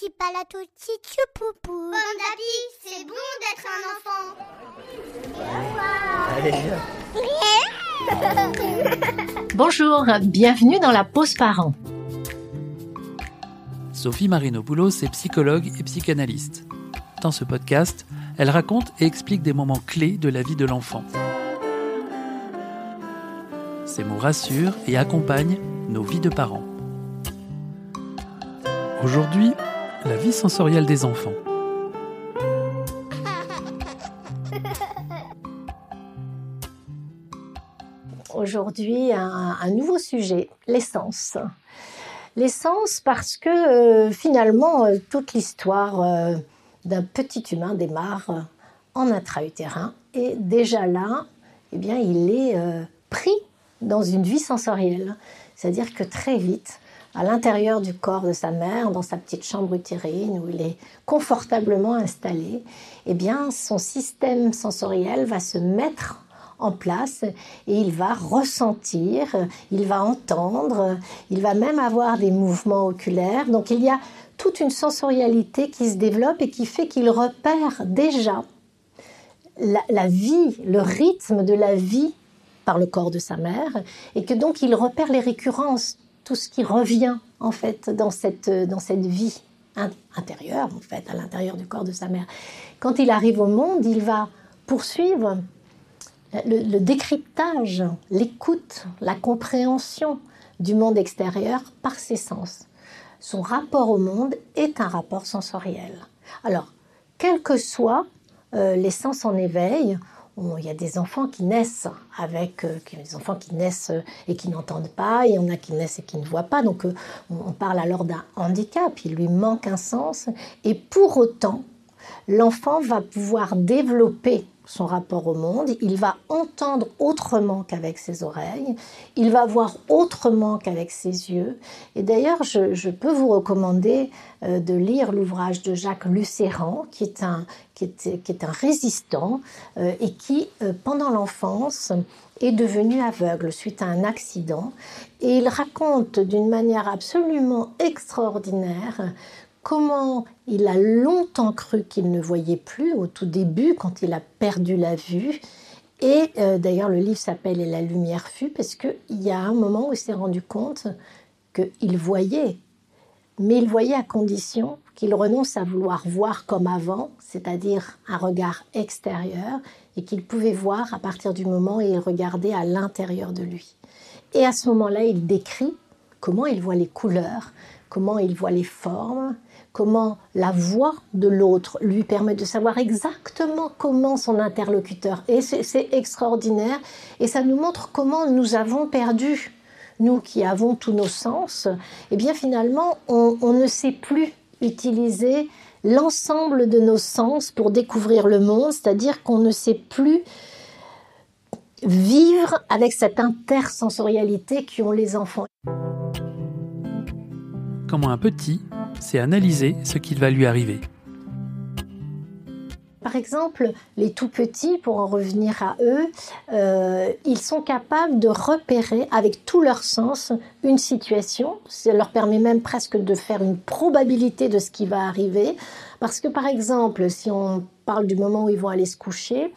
petit palatouti poupou. Bon c'est bon d'être un enfant. Bonjour, bienvenue dans la pause parent. Sophie Marinopoulos est psychologue et psychanalyste. Dans ce podcast, elle raconte et explique des moments clés de la vie de l'enfant. Ces mots rassurent et accompagnent nos vies de parents. Aujourd'hui, la vie sensorielle des enfants. Aujourd'hui, un, nouveau sujet, l'essence. L'essence parce que euh, finalement, euh, toute l'histoire euh, d'un petit humain démarre en intra-utérin et déjà là, eh il est pris dans une vie sensorielle. C'est-à-dire que très vite, à l'intérieur du corps de sa mère, dans sa petite chambre utérine où il est confortablement installé, eh bien, son système sensoriel va se mettre en place et il va ressentir, il va entendre, il va même avoir des mouvements oculaires. Donc il y a toute une sensorialité qui se développe et qui fait qu'il repère déjà la, la, vie, le rythme de la vie par le corps de sa mère et que donc il repère les récurrences tout ce qui revient en fait dans cette, dans cette vie intérieure, en fait, à l'intérieur du corps de sa mère. Quand il arrive au monde, il va poursuivre le, décryptage, l'écoute, la compréhension du monde extérieur par ses sens. Son rapport au monde est un rapport sensoriel. Alors, quels que soient euh, les sens en éveil, il y a des enfants qui naissent avec euh, des enfants qui naissent euh, et qui n'entendent pas, il y en a qui naissent et qui ne voient pas. Donc euh, on parle alors d'un handicap, il lui manque un sens et pour autant l'enfant va pouvoir développer son rapport au monde, il va entendre autrement qu'avec ses oreilles, il va voir autrement qu'avec ses yeux. Et d'ailleurs, je, peux vous recommander euh, de lire l'ouvrage de Jacques Lucéran, qui est un, qui est, qui est un résistant euh, et qui, euh, pendant l'enfance, est devenu aveugle suite à un accident. Et il raconte d'une manière absolument extraordinaire comment il a longtemps cru qu'il ne voyait plus au tout début, quand il a perdu la vue. Et euh, d'ailleurs, le livre s'appelle Et la lumière fut, parce qu'il y a un moment où il s'est rendu compte qu'il voyait, mais il voyait à condition qu'il renonce à vouloir voir comme avant, c'est-à-dire un regard extérieur, et qu'il pouvait voir à partir du moment où il regardait à l'intérieur de lui. Et à ce moment-là, il décrit comment il voit les couleurs, comment il voit les formes, comment la voix de l'autre lui permet de savoir exactement comment son interlocuteur est. C'est extraordinaire et ça nous montre comment nous avons perdu, nous qui avons tous nos sens, et eh bien finalement on, on ne sait plus utiliser l'ensemble de nos sens pour découvrir le monde, c'est-à-dire qu'on ne sait plus vivre avec cette intersensorialité qu'ont les enfants. Comment un petit c'est analyser ce qu'il va lui arriver. Par exemple, les tout petits, pour en revenir à eux, euh, ils sont capables de repérer avec tout leur sens une situation. Ça leur permet même presque de faire une probabilité de ce qui va arriver. Parce que par exemple, si on parle du moment où ils vont aller se coucher,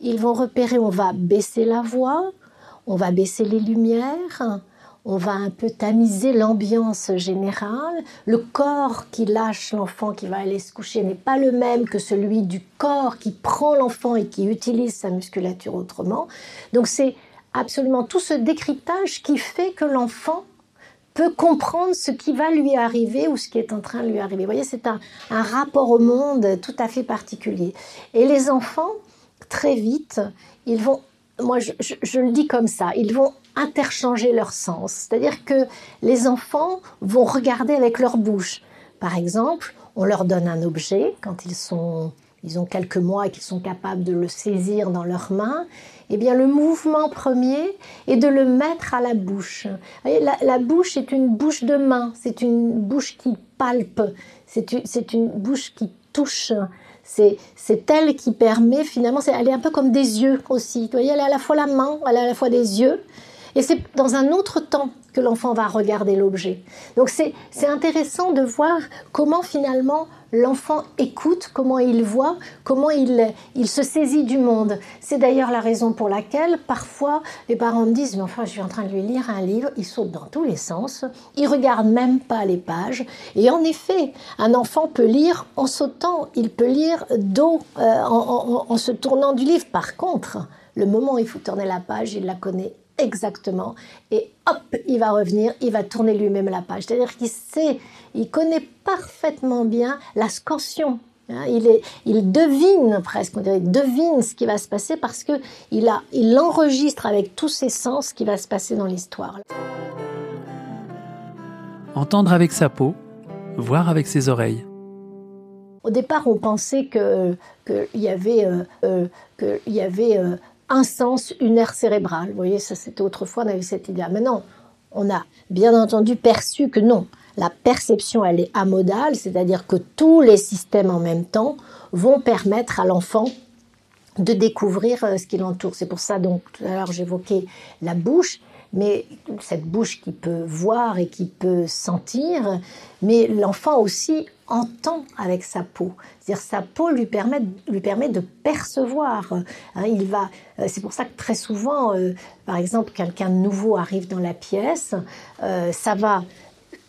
ils vont repérer, on va baisser la voix, on va baisser les lumières, on va un peu tamiser l'ambiance générale. Le corps qui lâche l'enfant qui va aller se coucher n'est pas le même que celui du corps qui prend l'enfant et qui utilise sa musculature autrement. Donc c'est absolument tout ce décryptage qui fait que l'enfant peut comprendre ce qui va lui arriver ou ce qui est en train de lui arriver. Vous voyez, c'est un, rapport au monde tout à fait particulier. Et les enfants, très vite, ils vont, moi je le dis comme ça, ils vont interchanger leur sens. C'est-à-dire que les enfants vont regarder avec leur bouche. Par exemple, on leur donne un objet quand ils sont ils ont quelques mois et qu'ils sont capables de le saisir dans leurs mains, eh bien le mouvement premier est de le mettre à la bouche. La, la bouche est une bouche de main, c'est une bouche qui palpe, c'est une, une, bouche qui touche. C'est elle qui permet finalement, elle est un peu comme des yeux aussi. Vous voyez, elle a à la fois la main, elle a à la fois des yeux. Et c'est dans un autre temps que l'enfant va regarder l'objet. Donc c'est intéressant de voir comment finalement l'enfant écoute, comment il voit, comment il, il se saisit du monde. C'est d'ailleurs la raison pour laquelle parfois les parents me disent, mais enfin je suis en train de lui lire un livre, il saute dans tous les sens, il regarde même pas les pages. Et en effet, un enfant peut lire en sautant, il peut lire dos, euh, en, en se tournant du livre. Par contre, le moment où il faut tourner la page, il la connaît exactement. Et hop, il va revenir, il va tourner lui-même la page. C'est-à-dire qu'il sait, il connaît parfaitement bien la scansion. Hein. il, est, il devine presque, on dirait, il devine ce qui va se passer parce que il, a, il enregistre avec tous ses sens ce qui va se passer dans l'histoire. Entendre avec sa peau, voir avec ses oreilles. Au départ, on pensait que qu'il y avait, euh, euh, que, y avait euh, un sens, une aire cérébrale. Vous voyez, ça c'était autrefois, on avait cette idée. Maintenant, on a bien entendu perçu que non. La perception, elle est amodale, c'est-à-dire que tous les systèmes en même temps vont permettre à l'enfant de découvrir euh, ce qui l'entoure. C'est pour ça, donc, tout à l'heure, j'évoquais la bouche, mais cette bouche qui peut voir et qui peut sentir, mais l'enfant aussi entend avec sa peau. C'est-à-dire sa peau lui permet, de percevoir. Hein, il va, euh, c'est pour ça que très souvent, euh, par exemple, quelqu'un de nouveau arrive dans la pièce, euh, ça va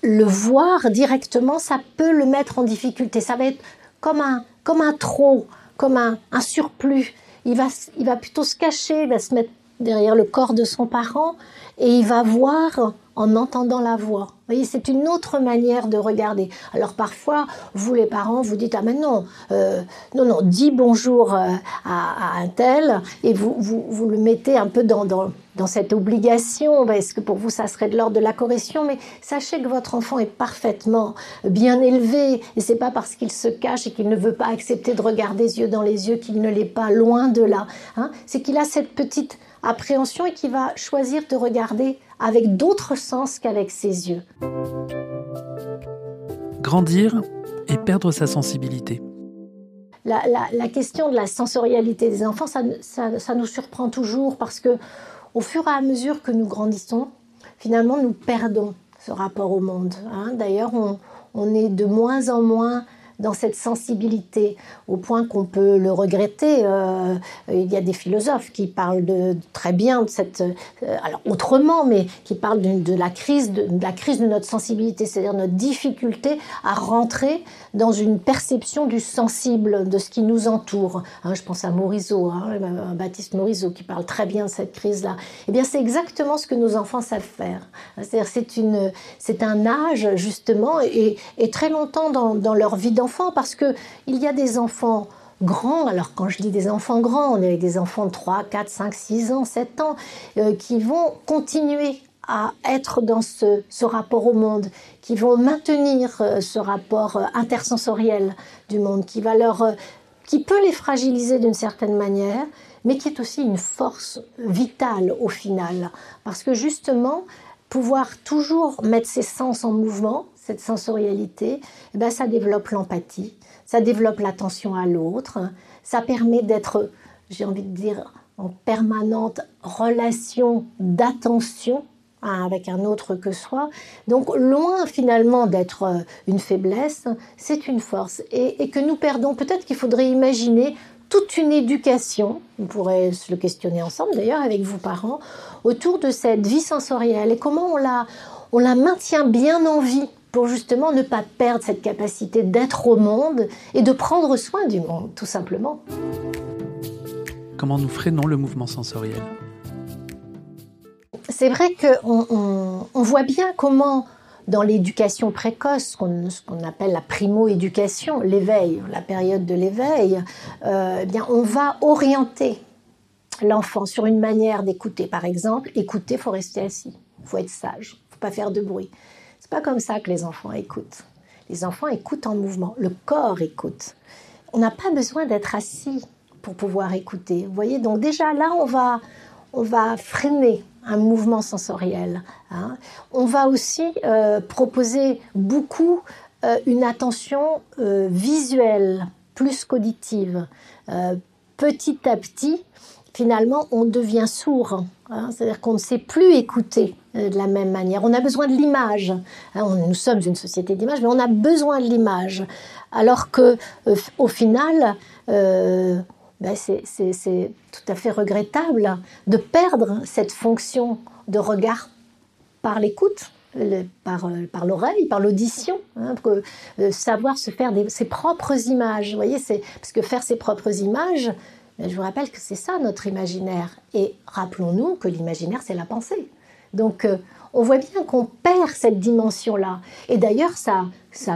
le voir directement, ça peut le mettre en difficulté. Ça va être comme un, comme un trop, comme un, un surplus. Il va, il va plutôt se cacher, il va se mettre derrière le corps de son parent et il va voir en entendant la voix. Vous voyez, c'est une autre manière de regarder. Alors parfois, vous les parents, vous dites ah mais non, euh, non non, dis bonjour euh, à, un tel et vous, vous, vous le mettez un peu dans, dans, dans cette obligation. Est-ce que pour vous ça serait de l'ordre de la correction? Mais sachez que votre enfant est parfaitement bien élevé et c'est pas parce qu'il se cache et qu'il ne veut pas accepter de regarder les yeux dans les yeux qu'il ne l'est pas loin de là. Hein. c'est qu'il a cette petite appréhension et qui va choisir de regarder avec d'autres sens qu'avec ses yeux. Grandir et perdre sa sensibilité. La, question de la sensorialité des enfants, ça, ça, nous surprend toujours parce que au fur et à mesure que nous grandissons, finalement, nous perdons ce rapport au monde. Hein. D'ailleurs, on, on, est de moins en moins dans cette sensibilité, au point qu'on peut le regretter. Euh, il y a des philosophes qui parlent très bien de cette, euh, alors autrement, mais qui parlent de, la crise, de, la crise de notre sensibilité, c'est-à-dire notre difficulté à rentrer dans une perception du sensible, de ce qui nous entoure. Hein, je pense à Morisot, hein, Baptiste Morisot, qui parle très bien de cette crise-là. Eh bien, c'est exactement ce que nos enfants savent faire. C'est-à-dire, c'est un âge justement, et, et très longtemps dans, dans leur vie d'enfant parce que il y a des enfants grands, alors quand je dis des enfants grands, on est avec des enfants de 3, 4, 5, 6 ans, 7 ans, euh, qui vont continuer à être dans ce, rapport au monde, qui vont maintenir euh, ce rapport euh, intersensoriel du monde, qui va leur, qui peut les fragiliser d'une certaine manière, mais qui est aussi une force vitale au final, parce que justement, pouvoir toujours mettre ses sens en mouvement, cette sensorialité, eh ben, ça développe l'empathie, ça développe l'attention à l'autre, ça permet d'être, j'ai envie de dire, en permanente relation d'attention hein, avec un autre que soi. Donc loin finalement d'être euh, une faiblesse, c'est une force. Et, et que nous perdons, peut-être qu'il faudrait imaginer toute une éducation, on pourrait se le questionner ensemble d'ailleurs avec vos parents, autour de cette vie sensorielle et comment on la, on la maintient bien en vie pour justement ne pas perdre cette capacité d'être au monde et de prendre soin du monde, tout simplement. Comment nous freinons le mouvement sensoriel? C'est vrai qu'on on, voit bien comment, dans l'éducation précoce, ce qu'on appelle la primo-éducation, l'éveil, la période de l'éveil, euh, eh bien, on va orienter l'enfant sur une manière d'écouter. Par exemple, écouter, il faut rester assis, il faut être sage, il ne faut pas faire de bruit. C'est pas comme ça que les enfants écoutent. Les enfants écoutent en mouvement, le corps écoute. On n'a pas besoin d'être assis pour pouvoir écouter. Vous voyez, donc déjà là, on va, on va freiner un mouvement sensoriel. Hein. On va aussi euh, proposer beaucoup euh, une attention euh, visuelle plus qu'auditive. petit à petit, finalement, on devient sourd. Hein. C'est-à-dire qu'on ne sait plus écouter euh, de la même manière. On a besoin de l'image. Hein. nous sommes une société d'image, mais on a besoin de l'image. Alors que, euh, au final, euh, ben c'est tout à fait regrettable de perdre cette fonction de regard par l'écoute. par, par l'oreille, par l'audition, hein, savoir se faire ses propres images. Vous voyez, parce que faire ses propres images, je vous rappelle que c'est ça notre imaginaire. Et rappelons-nous que l'imaginaire, c'est la pensée. Donc, euh, on voit bien qu'on perd cette dimension-là. Et d'ailleurs, ça,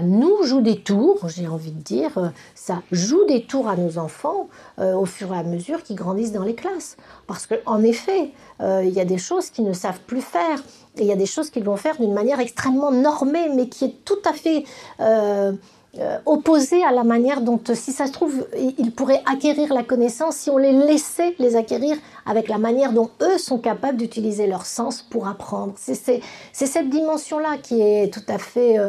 nous joue des tours, j'ai envie de dire, euh, ça joue des tours à nos enfants euh, au fur et à mesure qu'ils grandissent dans les classes. Parce qu'en effet, il y a des choses qu'ils ne savent plus faire. Et il y a des choses qu'ils vont faire d'une manière extrêmement normée, mais qui est tout à fait euh, opposé à la manière dont, si ça se trouve, ils pourraient acquérir la connaissance si on les laissait les acquérir avec la manière dont eux sont capables d'utiliser leur sens pour apprendre. C'est cette dimension-là qui est tout à fait, euh,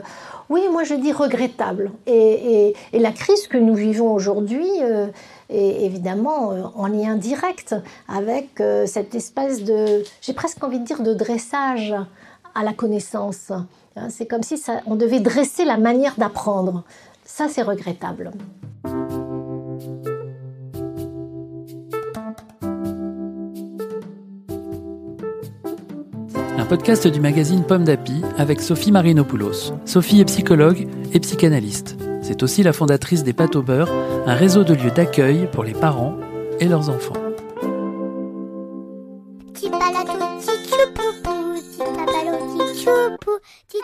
oui, moi je dis regrettable. Et, la crise que nous vivons aujourd'hui euh, est évidemment en lien direct avec cette espèce de, j'ai presque envie de dire, de dressage à la connaissance. Hein, c'est comme si on devait dresser la manière d'apprendre. Ça, c'est regrettable. Un podcast du magazine Pomme d'Api avec Sophie Marinopoulos. Sophie est psychologue et psychanalyste. C'est aussi la fondatrice des Pâtes au beurre, un réseau de lieux d'accueil pour les parents et leurs enfants.